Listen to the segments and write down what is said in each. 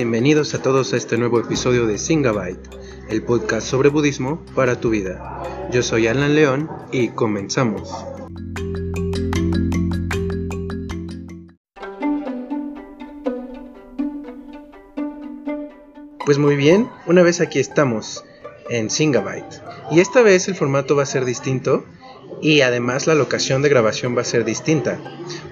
Bienvenidos a todos a este nuevo episodio de Singabyte, el podcast sobre budismo para tu vida. Yo soy Alan León y comenzamos. Pues muy bien, una vez aquí estamos en Singabyte. Y esta vez el formato va a ser distinto y además la locación de grabación va a ser distinta.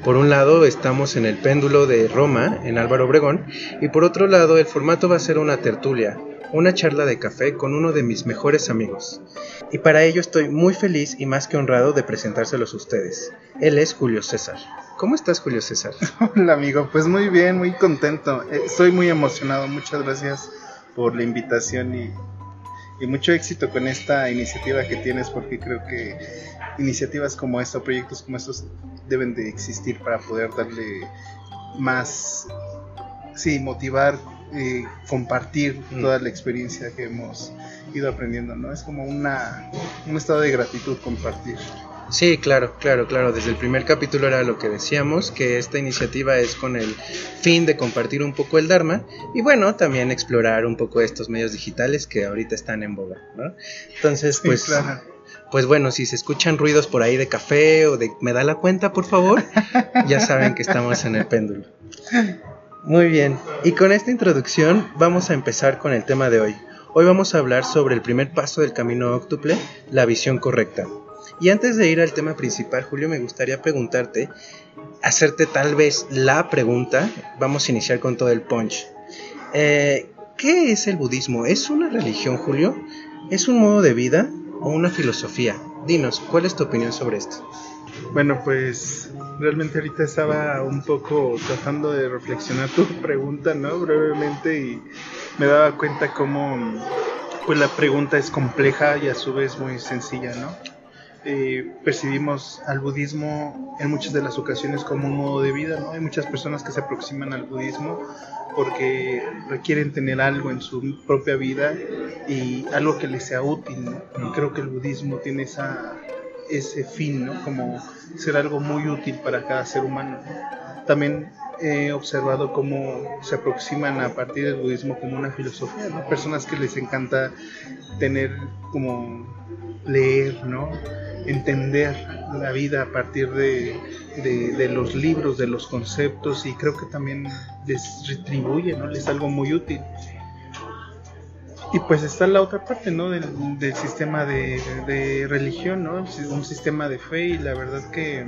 Por un lado estamos en el péndulo de Roma, en Álvaro Obregón, y por otro lado el formato va a ser una tertulia, una charla de café con uno de mis mejores amigos. Y para ello estoy muy feliz y más que honrado de presentárselos a ustedes. Él es Julio César. ¿Cómo estás, Julio César? Hola, amigo. Pues muy bien, muy contento. Estoy muy emocionado. Muchas gracias por la invitación y, y mucho éxito con esta iniciativa que tienes porque creo que iniciativas como esta, proyectos como estos deben de existir para poder darle más, sí, motivar, eh, compartir mm. toda la experiencia que hemos ido aprendiendo, ¿no? Es como una, un estado de gratitud compartir. Sí, claro, claro, claro. Desde el primer capítulo era lo que decíamos, que esta iniciativa es con el fin de compartir un poco el Dharma y bueno, también explorar un poco estos medios digitales que ahorita están en boga, ¿no? Entonces, pues, pues bueno, si se escuchan ruidos por ahí de café o de me da la cuenta, por favor, ya saben que estamos en el péndulo. Muy bien, y con esta introducción vamos a empezar con el tema de hoy. Hoy vamos a hablar sobre el primer paso del camino óctuple, la visión correcta. Y antes de ir al tema principal, Julio, me gustaría preguntarte, hacerte tal vez la pregunta, vamos a iniciar con todo el punch. Eh, ¿Qué es el budismo? ¿Es una religión, Julio? ¿Es un modo de vida o una filosofía? Dinos, ¿cuál es tu opinión sobre esto? Bueno, pues realmente ahorita estaba un poco tratando de reflexionar tu pregunta, ¿no? Brevemente y me daba cuenta cómo pues la pregunta es compleja y a su vez muy sencilla, ¿no? Eh, percibimos al budismo en muchas de las ocasiones como un modo de vida, ¿no? Hay muchas personas que se aproximan al budismo porque requieren tener algo en su propia vida y algo que les sea útil, ¿no? Y creo que el budismo tiene esa, ese fin, ¿no? Como ser algo muy útil para cada ser humano. También he observado cómo se aproximan a partir del budismo como una filosofía, ¿no? Personas que les encanta tener como leer, ¿no? Entender la vida a partir de, de, los libros, de los conceptos y creo que también les retribuye, ¿no? Les es algo muy útil. Y pues está la otra parte, ¿no? Del, del sistema de, de, religión, ¿no? Un sistema de fe y la verdad que,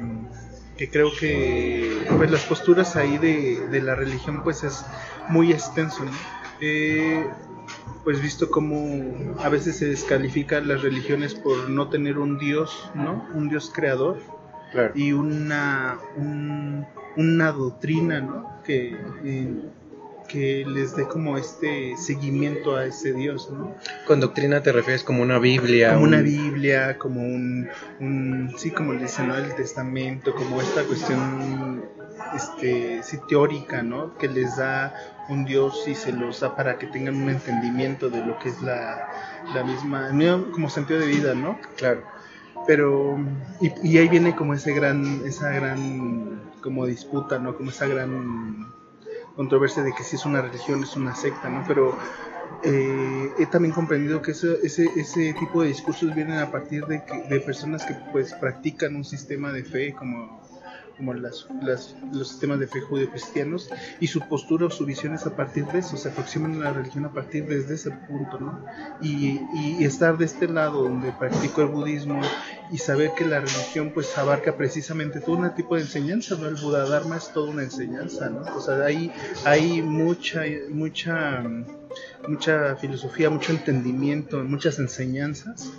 que creo que pues las posturas ahí de, la religión pues es muy extenso, ¿no? Eh, pues visto como a veces se descalifican las religiones por no tener un dios, ¿no? Un dios creador y una una doctrina, ¿no? Que eh, que les dé como este seguimiento a ese Dios, ¿no? Con doctrina te refieres como una Biblia. Como una Biblia, como un, un sí, como le dicen, ¿no? El testamento, como esta cuestión, este, sí, teórica, ¿no? Que les da un Dios y se los da para que tengan un entendimiento de lo que es la, la misma, como sentido de vida, ¿no? Claro. Pero, y, y ahí viene como ese gran, esa gran, como disputa, ¿no? Como esa gran controversia de que si es una religión, es una secta, ¿no? Pero eh, he también comprendido que ese, ese, ese, tipo de discursos vienen a partir de, que, de personas que pues practican un sistema de fe como como las, las, los sistemas de fe judío-cristianos y su postura o su visión es a partir de eso, se aproximan a la religión a partir desde ese punto, ¿no? Y, y, estar de este lado donde practico el budismo y saber que la religión pues abarca precisamente todo un tipo de enseñanza, ¿no? El Buda Dharma es toda una enseñanza, ¿no? O sea, hay, hay mucha, mucha, mucha filosofía, mucho entendimiento, muchas enseñanzas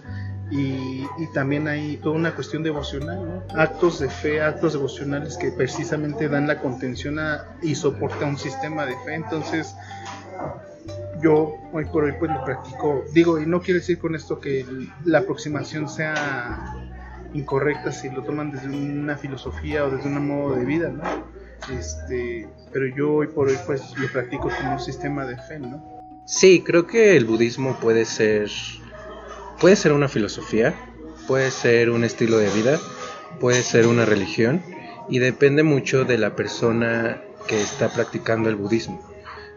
y, también hay toda una cuestión devocional, actos de fe, actos devocionales que precisamente dan la contención y soportan un sistema de fe. Entonces, yo hoy por hoy pues lo practico, digo, y no quiere decir con esto que la aproximación sea incorrecta si lo toman desde una filosofía o desde un modo de vida, ¿no? Este, pero yo hoy por hoy pues lo practico como un sistema de fe, ¿no? Sí, creo que el budismo puede ser puede ser una filosofía, puede ser un estilo de vida, puede ser una religión y depende mucho de la persona que está practicando el budismo.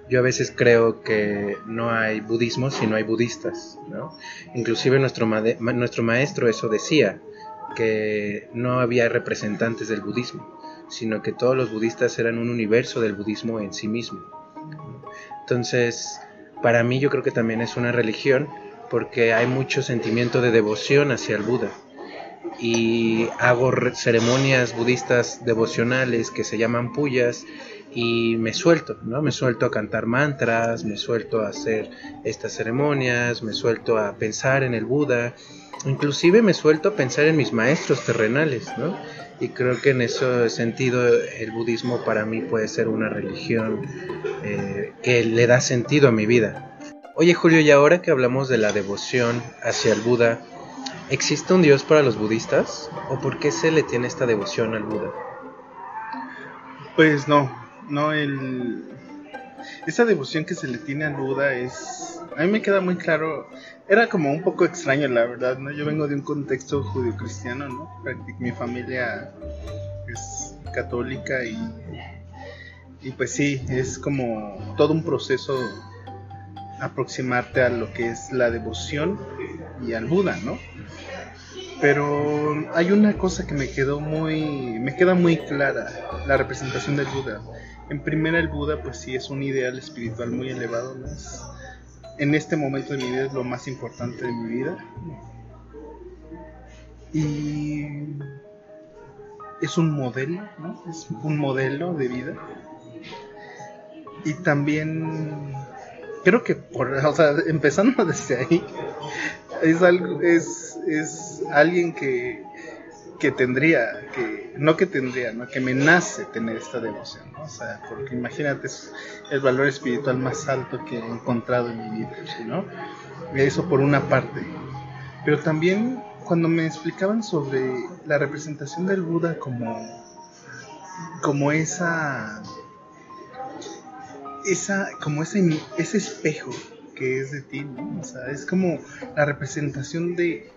Yo a veces creo que no hay budismo si no hay budistas, ¿no? Inclusive nuestro, nuestro maestro eso decía, que no había representantes del budismo, sino que todos los budistas eran un universo del budismo en sí mismo. Entonces, para mí yo creo que también es una religión porque hay mucho sentimiento de devoción hacia el Buda. Y hago ceremonias budistas devocionales que se llaman puyas y me suelto, ¿no? Me suelto a cantar mantras, me suelto a hacer estas ceremonias, me suelto a pensar en el Buda, inclusive me suelto a pensar en mis maestros terrenales, ¿no? Y creo que en ese sentido el budismo para mí puede ser una religión eh, que le da sentido a mi vida. Oye Julio, y ahora que hablamos de la devoción hacia el Buda, ¿existe un Dios para los budistas? ¿O por qué se le tiene esta devoción al Buda? Pues no, no, el... Esa devoción que se le tiene al Buda es... A mí me queda muy claro era como un poco extraño, la verdad, ¿no? Yo vengo de un contexto judío-cristiano, ¿no? Mi familia es católica y, y pues sí, es como todo un proceso aproximarte a lo que es la devoción y al Buda, ¿no? Pero hay una cosa que me quedó muy, me queda muy clara, la representación del Buda. En primera el Buda pues sí es un ideal espiritual muy elevado, en este momento de mi vida es lo más importante de mi vida. Y es un modelo, ¿no? Es un modelo de vida. Y también creo que por, o sea, empezando desde ahí, es algo, es, es alguien que que tendría, que no que tendría, ¿no? que me nace tener esta devoción, ¿no? o sea, porque imagínate, es el valor espiritual más alto que he encontrado en mi vida, ¿no? Eso por una parte. Pero también cuando me explicaban sobre la representación del Buda como, como esa, esa, como ese, ese espejo que es de ti, ¿no? O sea, es como la representación de,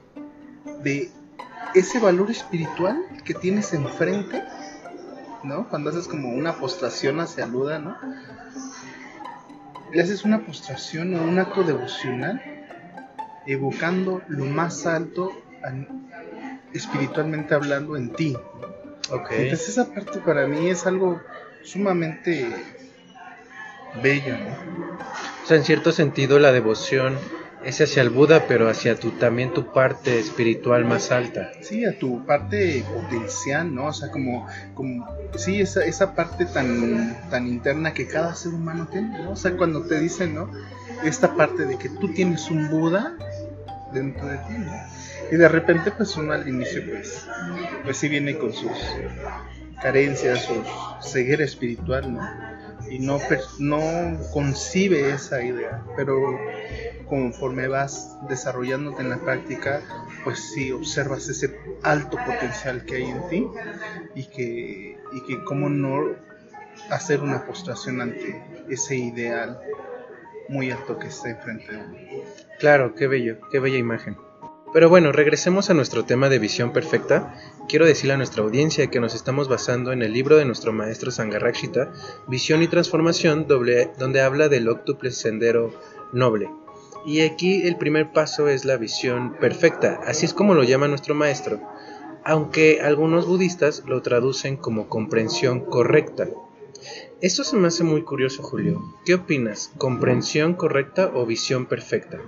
de ese valor espiritual que tienes enfrente, ¿no? Cuando haces como una postración hacia Buda, ¿no? Le haces una postración o un acto devocional evocando lo más alto espiritualmente hablando en ti. Okay. Entonces esa parte para mí es algo sumamente bello, ¿no? O sea, en cierto sentido la devoción es hacia el Buda, pero hacia tu, también tu parte espiritual más alta. Sí, a tu parte potencial, ¿no? O sea, como, como sí, esa, esa parte tan, tan interna que cada ser humano tiene, ¿no? O sea, cuando te dicen, ¿no? Esta parte de que tú tienes un Buda dentro de ti, ¿no? Y de repente, pues uno al inicio, pues, pues sí viene con sus carencias, su ceguera espiritual, ¿no? Y no, no concibe esa idea, pero conforme vas desarrollándote en la práctica, pues sí observas ese alto potencial que hay en ti y que, y que cómo no hacer una postración ante ese ideal muy alto que está enfrente de uno. Claro, qué bello, qué bella imagen. Pero bueno, regresemos a nuestro tema de visión perfecta. Quiero decirle a nuestra audiencia que nos estamos basando en el libro de nuestro maestro Sangarakshita, Visión y Transformación, donde habla del octuple sendero noble. Y aquí el primer paso es la visión perfecta, así es como lo llama nuestro maestro, aunque algunos budistas lo traducen como comprensión correcta. Esto se me hace muy curioso, Julio. ¿Qué opinas? ¿Comprensión correcta o visión perfecta?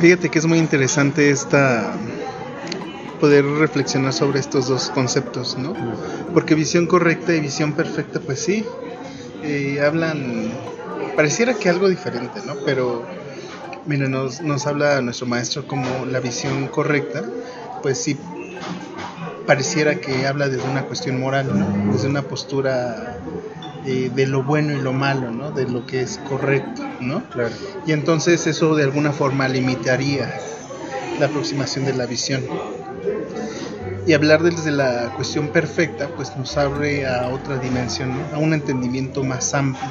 Fíjate que es muy interesante esta poder reflexionar sobre estos dos conceptos, ¿no? Porque visión correcta y visión perfecta, pues sí, eh, hablan pareciera que algo diferente, ¿no? Pero, mira, nos, nos habla nuestro maestro como la visión correcta, pues sí, pareciera que habla desde una cuestión moral, ¿no? Desde una postura eh, de lo bueno y lo malo, ¿no? De lo que es correcto, ¿no? Claro. Y entonces eso de alguna forma limitaría la aproximación de la visión. Y hablar desde la cuestión perfecta, pues nos abre a otra dimensión, ¿no? A un entendimiento más amplio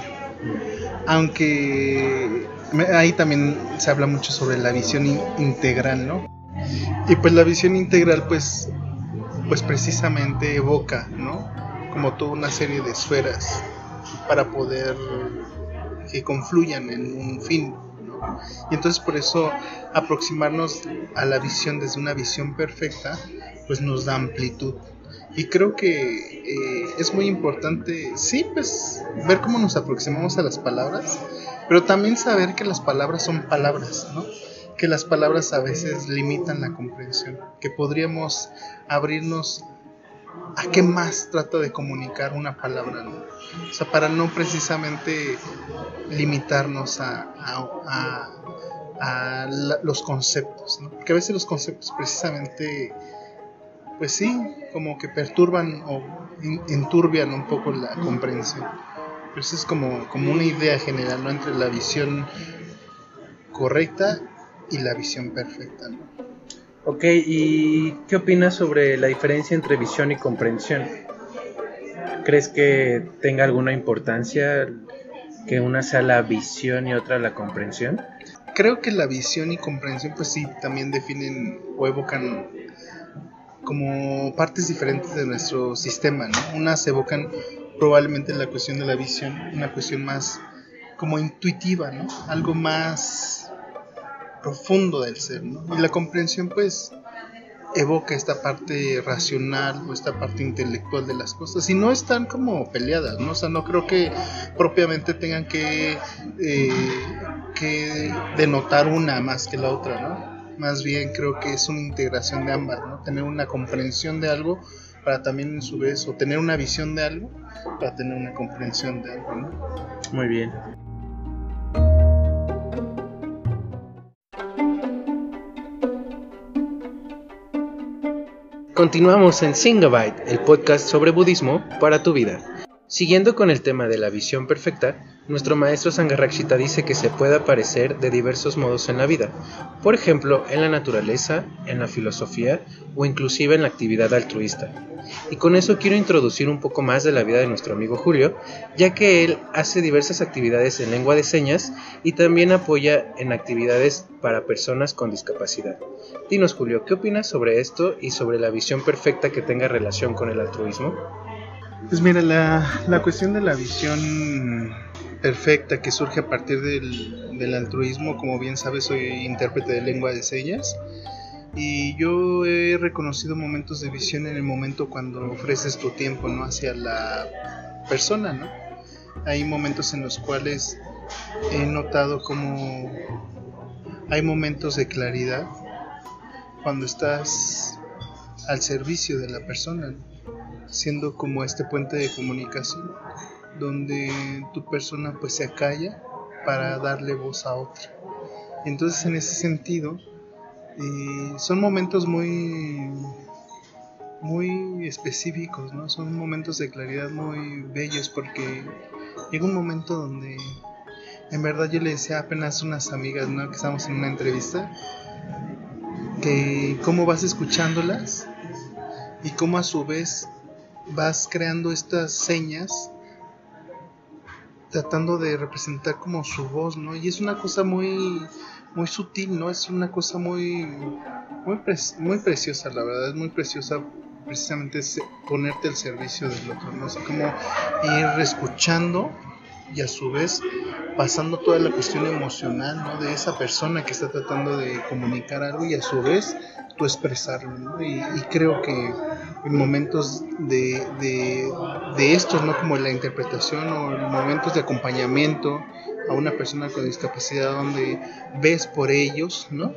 aunque ahí también se habla mucho sobre la visión integral, ¿no? Y pues la visión integral pues pues precisamente evoca, ¿no? Como toda una serie de esferas para poder que confluyan en un fin. Y entonces por eso aproximarnos a la visión desde una visión perfecta, pues nos da amplitud. Y creo que eh, es muy importante, sí, pues ver cómo nos aproximamos a las palabras, pero también saber que las palabras son palabras, ¿no? Que las palabras a veces limitan la comprensión, que podríamos abrirnos a qué más trata de comunicar una palabra. O sea, para no precisamente limitarnos a, los conceptos, ¿no? Porque a veces los conceptos precisamente, pues sí, como que perturban o enturbian un poco la comprensión. Pero eso es como, como una idea general, ¿no? Entre la visión correcta y la visión perfecta. Ok, ¿y qué opinas sobre la diferencia entre visión y comprensión? ¿Crees que tenga alguna importancia que una sea la visión y otra la comprensión? Creo que la visión y comprensión pues sí también definen o evocan como partes diferentes de nuestro sistema, ¿no? Unas evocan probablemente la cuestión de la visión, una cuestión más como intuitiva, ¿no? Algo más profundo del ser, ¿no? Y la comprensión pues evoca esta parte racional o esta parte intelectual de las cosas y no están como peleadas, ¿no? O sea, no creo que propiamente tengan que, eh, que denotar una más que la otra, ¿no? Más bien creo que es una integración de ambas, ¿no? Tener una comprensión de algo para también en su vez, o tener una visión de algo para tener una comprensión de algo, ¿no? Muy bien. Continuamos en Singabyte, el podcast sobre budismo para tu vida. Siguiendo con el tema de la visión perfecta, nuestro maestro Sangharakshita dice que se puede aparecer de diversos modos en la vida, por ejemplo, en la naturaleza, en la filosofía o inclusive en la actividad altruista. Y con eso quiero introducir un poco más de la vida de nuestro amigo Julio, ya que él hace diversas actividades en lengua de señas y también apoya en actividades para personas con discapacidad. Dinos Julio, ¿qué opinas sobre esto y sobre la visión perfecta que tenga relación con el altruismo? Pues mira, la, la cuestión de la visión perfecta que surge a partir del, altruismo. Como bien sabes, soy intérprete de lengua de señas. Y yo he reconocido momentos de visión en el momento cuando ofreces tu tiempo ¿no? hacia la persona. ¿no? Hay momentos en los cuales he notado como hay momentos de claridad cuando estás al servicio de la persona, siendo como este puente de comunicación donde tu persona pues se acalla para darle voz a otra. Entonces en ese sentido eh, son momentos muy muy específicos, ¿no? Son momentos de claridad muy bellos porque llega un momento donde en verdad yo le decía apenas unas amigas, ¿no? Que estábamos en una entrevista que cómo vas escuchándolas y cómo a su vez vas creando estas señas tratando de representar como su voz, ¿no? Y es una cosa muy muy sutil, ¿no? Es una cosa muy muy, muy preciosa, la verdad, es muy preciosa precisamente ponerte al servicio del otro, ¿no? Así como ir escuchando y a su vez pasando toda la cuestión emocional, ¿no? De esa persona que está tratando de comunicar algo y a su vez tú expresarlo, ¿no? y creo que en momentos de, de, estos, ¿no? Como la interpretación o en momentos de acompañamiento a una persona con discapacidad donde ves por ellos, ¿no?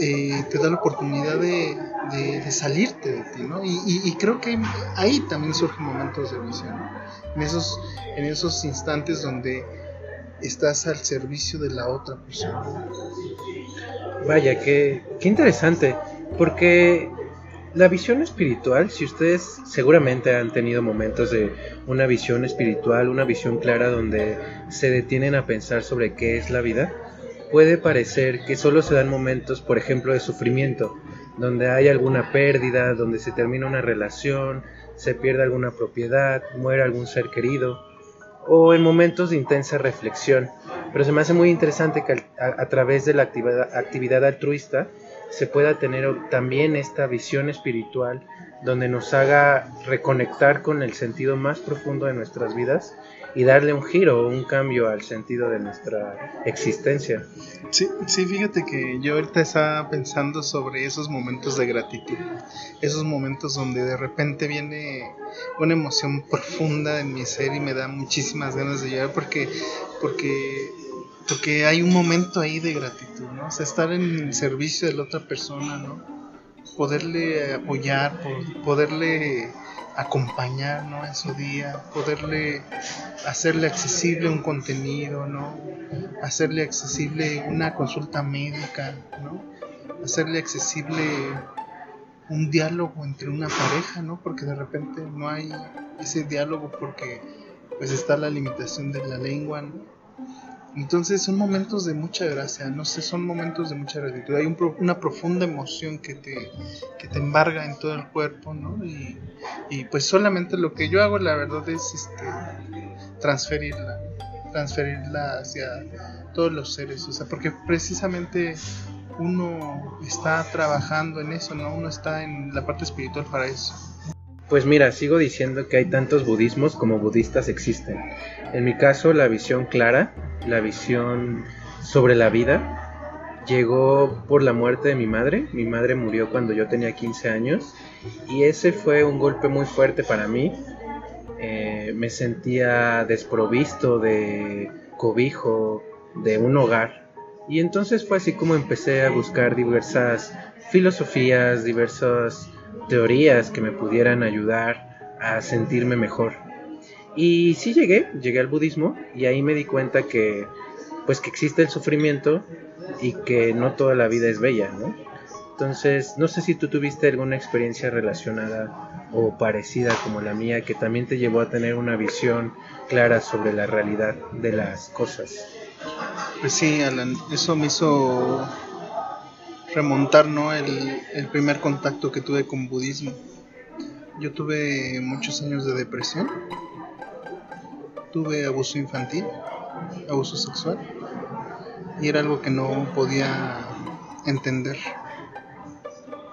Eh, te da la oportunidad de, de, salirte de ti, ¿no? Y, y, creo que ahí también surgen momentos de visión, en, esos, en esos instantes donde estás al servicio de la otra persona. Vaya, qué, qué interesante, porque la visión espiritual, si ustedes seguramente han tenido momentos de una visión espiritual, una visión clara donde se detienen a pensar sobre qué es la vida, puede parecer que solo se dan momentos, por ejemplo, de sufrimiento, donde hay alguna pérdida, donde se termina una relación, se pierde alguna propiedad, muere algún ser querido, o en momentos de intensa reflexión. Pero se me hace muy interesante que a, través de la actividad, altruista, se pueda tener también esta visión espiritual donde nos haga reconectar con el sentido más profundo de nuestras vidas y darle un giro, un cambio al sentido de nuestra existencia. Sí, sí, fíjate que yo ahorita estaba pensando sobre esos momentos de gratitud, esos momentos donde de repente viene una emoción profunda en mi ser y me da muchísimas ganas de llorar porque, porque, porque hay un momento ahí de gratitud, ¿no? O sea, estar en el servicio de la otra persona, ¿no? Poderle apoyar, poderle acompañar ¿no? en su día, poderle hacerle accesible un contenido, ¿no? hacerle accesible una consulta médica, ¿no? hacerle accesible un diálogo entre una pareja, ¿no? porque de repente no hay ese diálogo porque pues está la limitación de la lengua. ¿no? Entonces son momentos de mucha gracia, no sé, son momentos de mucha gratitud. Hay una profunda emoción que te, que te embarga en todo el cuerpo, ¿no? Y, y, pues solamente lo que yo hago, la verdad, es este, transferirla, transferirla hacia todos los seres, o sea, porque precisamente uno está trabajando en eso, ¿no? Uno está en la parte espiritual para eso. Pues mira, sigo diciendo que hay tantos budismos como budistas existen. En mi caso, la visión clara, la visión sobre la vida, llegó por la muerte de mi madre. Mi madre murió cuando yo tenía 15 años y ese fue un golpe muy fuerte para mí. Eh, me sentía desprovisto de cobijo, de un hogar. Y entonces fue así como empecé a buscar diversas filosofías, diversas teorías que me pudieran ayudar a sentirme mejor. Y sí llegué, llegué al budismo y ahí me di cuenta que pues que existe el sufrimiento y que no toda la vida es bella, ¿no? Entonces, no sé si tú tuviste alguna experiencia relacionada o parecida como la mía que también te llevó a tener una visión clara sobre la realidad de las cosas. Pues sí, Alan, eso me hizo remontar ¿no? el, el primer contacto que tuve con budismo. Yo tuve muchos años de depresión, tuve abuso infantil, abuso sexual, y era algo que no podía entender.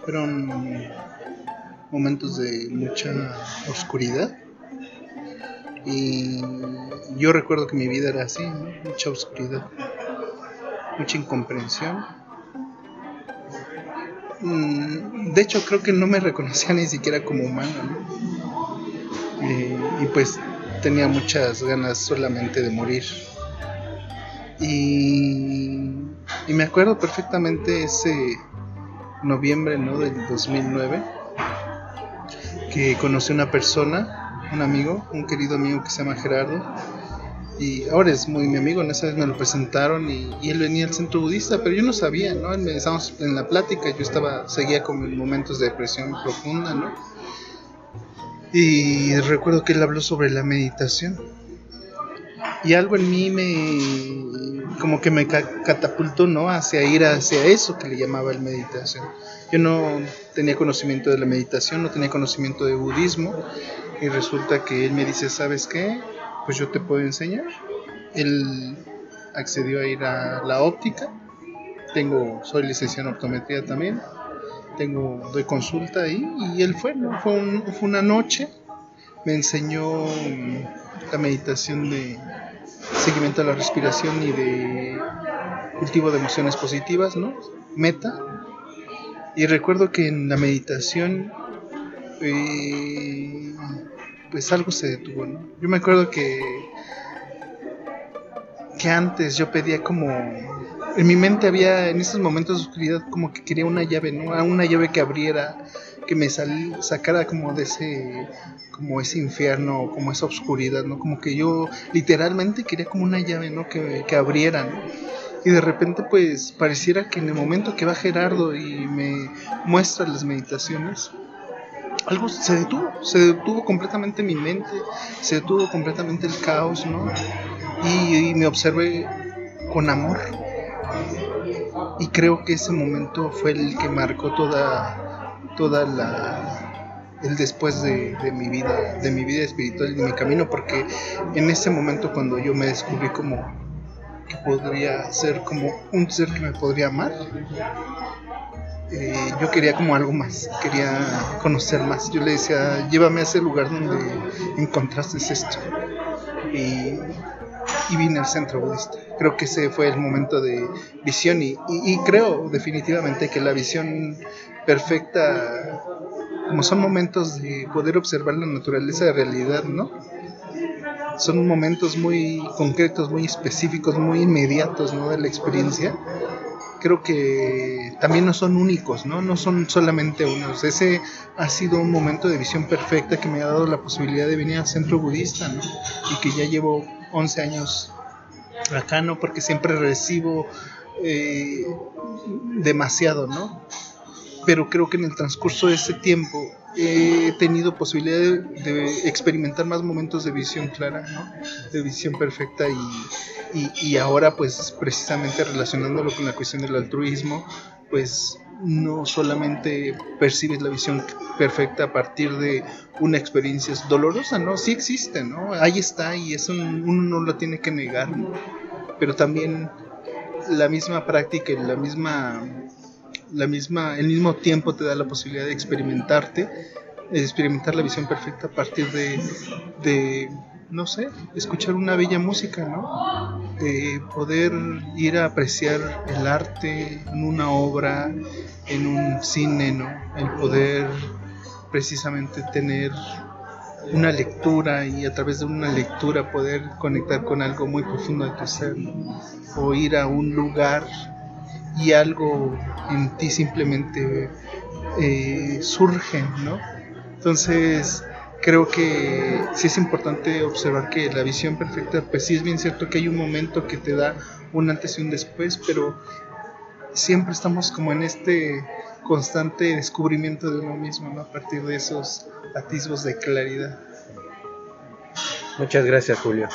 Fueron momentos de mucha oscuridad y yo recuerdo que mi vida era así, mucha oscuridad, mucha incomprensión Mm, de hecho, creo que no me reconocía ni siquiera como humano. y pues tenía muchas ganas solamente de morir. Y, y, me acuerdo perfectamente ese noviembre ¿no? del 2009 que conocí una persona, un amigo, un querido amigo que se llama Gerardo, y ahora es muy mi amigo, en esa vez me lo presentaron y, él venía al centro budista, pero yo no sabía, ¿no? Estábamos en la plática, yo estaba, seguía con momentos de depresión profunda, ¿no? Y recuerdo que él habló sobre la meditación. Y algo en mí me, como que me catapultó, ¿no? Hacia ir hacia eso que le llamaba el meditación. Yo no tenía conocimiento de la meditación, no tenía conocimiento de budismo, y resulta que él me dice, ¿sabes qué? pues yo te puedo enseñar. Él accedió a ir a la óptica. Tengo, soy licenciado en optometría también. Tengo, doy consulta ahí y él fue, fue, fue una noche. Me enseñó la meditación de seguimiento a la respiración y de cultivo de emociones positivas, ¿no? Meta. Y recuerdo que en la meditación eh, pues algo se detuvo, ¿no? Yo me acuerdo que que antes yo pedía como en mi mente había en esos momentos de oscuridad como que quería una llave, ¿no? Una llave que abriera, que me sacara como de ese como ese infierno, como esa oscuridad, ¿no? Como que yo literalmente quería como una llave, ¿no? Que, que abriera, Y de repente pues pareciera que en el momento que va Gerardo y me muestra las meditaciones, algo se detuvo, se detuvo completamente mi mente, se detuvo completamente el caos, ¿no? Y, me observé con amor. Y creo que ese momento fue el que marcó toda, toda la, el después de, de, mi vida, de mi vida espiritual y de mi camino, porque en ese momento cuando yo me descubrí como que podría ser como un ser que me podría amar, eh, yo quería como algo más, quería conocer más. Yo le decía, llévame a ese lugar donde encontraste esto. Y, vine al centro budista. Creo que ese fue el momento de visión y, creo definitivamente que la visión perfecta, como son momentos de poder observar la naturaleza de realidad, ¿no? Son momentos muy concretos, muy específicos, muy inmediatos, ¿no? De la experiencia creo que también no son únicos, ¿no? No son solamente unos. Ese ha sido un momento de visión perfecta que me ha dado la posibilidad de venir al centro budista, ¿no? Y que ya llevo 11 años acá, ¿no? Porque siempre recibo eh, demasiado, ¿no? Pero creo que en el transcurso de ese tiempo he tenido posibilidad de, experimentar más momentos de visión clara, ¿no? De visión perfecta y y, ahora pues precisamente relacionándolo con la cuestión del altruismo, pues no solamente percibes la visión perfecta a partir de una experiencia dolorosa, ¿no? Sí existe, ¿no? Ahí está y eso uno no lo tiene que negar, Pero también la misma práctica y la misma, la misma, el mismo tiempo te da la posibilidad de experimentarte, de experimentar la visión perfecta a partir de, de no sé, escuchar una bella música, ¿no? De poder ir a apreciar el arte en una obra, en un cine, ¿no? El poder precisamente tener una lectura y a través de una lectura poder conectar con algo muy profundo de tu ser, o ir a un lugar y algo en ti simplemente eh, surge, ¿no? Entonces, creo que sí es importante observar que la visión perfecta, pues sí es bien cierto que hay un momento que te da un antes y un después, pero siempre estamos como en este constante descubrimiento de uno mismo, ¿no? A partir de esos atisbos de claridad. Muchas gracias, Julio.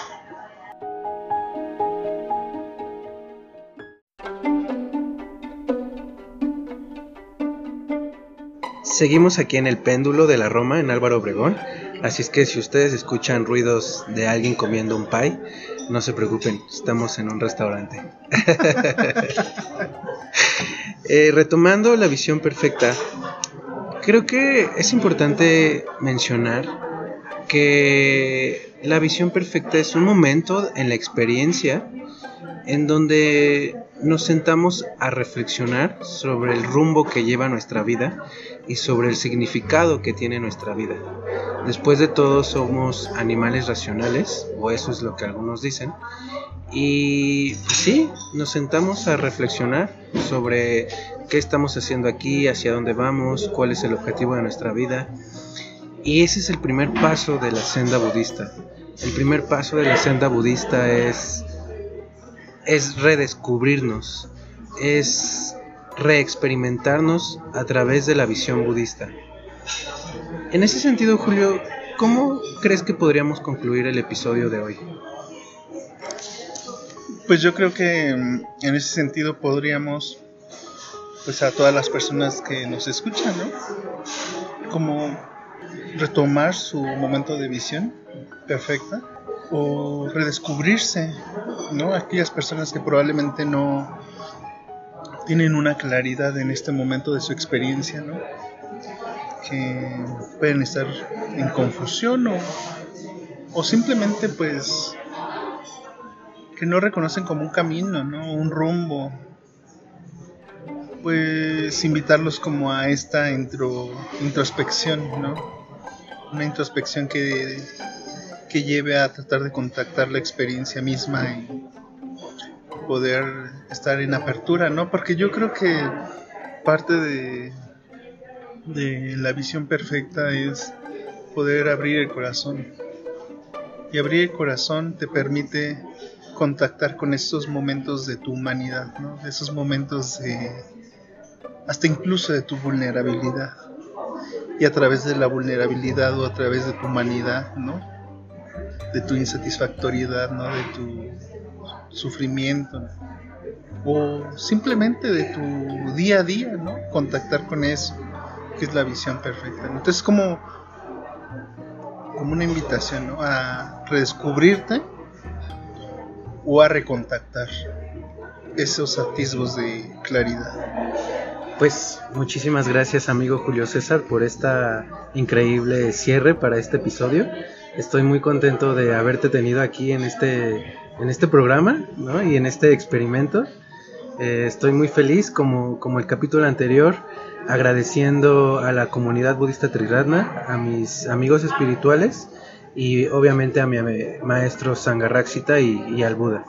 Seguimos aquí en el péndulo de la Roma, en Álvaro Obregón. Así es que si ustedes escuchan ruidos de alguien comiendo un pie, no se preocupen, estamos en un restaurante. Eh, retomando la visión perfecta, creo que es importante mencionar que la visión perfecta es un momento en la experiencia en donde nos sentamos a reflexionar sobre el rumbo que lleva nuestra vida y sobre el significado que tiene nuestra vida. Después de todo somos animales racionales, o eso es lo que algunos dicen, y sí, nos sentamos a reflexionar sobre qué estamos haciendo aquí, hacia dónde vamos, cuál es el objetivo de nuestra vida. Y ese es el primer paso de la senda budista. El primer paso de la senda budista es es redescubrirnos, es reexperimentarnos a través de la visión budista. En ese sentido, Julio, ¿cómo crees que podríamos concluir el episodio de hoy? Pues yo creo que mm, en ese sentido podríamos, pues a todas las personas que nos escuchan, ¿no? Como retomar su momento de visión perfecta o redescubrirse, ¿no? Aquellas personas que probablemente no tienen una claridad en este momento de su experiencia, ¿no? Que pueden estar en confusión o, o simplemente pues que no reconocen como un camino, ¿no? Un rumbo. Pues invitarlos como a esta introspección, ¿no? Una introspección que que lleve a tratar de contactar la experiencia misma y poder estar en apertura, ¿no? Porque yo creo que parte de, de la visión perfecta es poder abrir el corazón. Y abrir el corazón te permite contactar con esos momentos de tu humanidad, ¿no? Esos momentos de hasta incluso de tu vulnerabilidad. Y a través de la vulnerabilidad o a través de tu humanidad, ¿no? de tu insatisfactoriedad, ¿no? de tu sufrimiento, o simplemente de tu día a día, ¿no? contactar con eso, que es la visión perfecta. Entonces, como, como una invitación ¿no? a redescubrirte o a recontactar esos atisbos de claridad. Pues muchísimas gracias amigo Julio César por esta increíble cierre para este episodio. Estoy muy contento de haberte tenido aquí en este, en este programa ¿no? y en este experimento. Eh, estoy muy feliz como, como el capítulo anterior agradeciendo a la comunidad budista Triratna, a mis amigos espirituales y obviamente a mi maestro Sangaraksita y, y al Buda.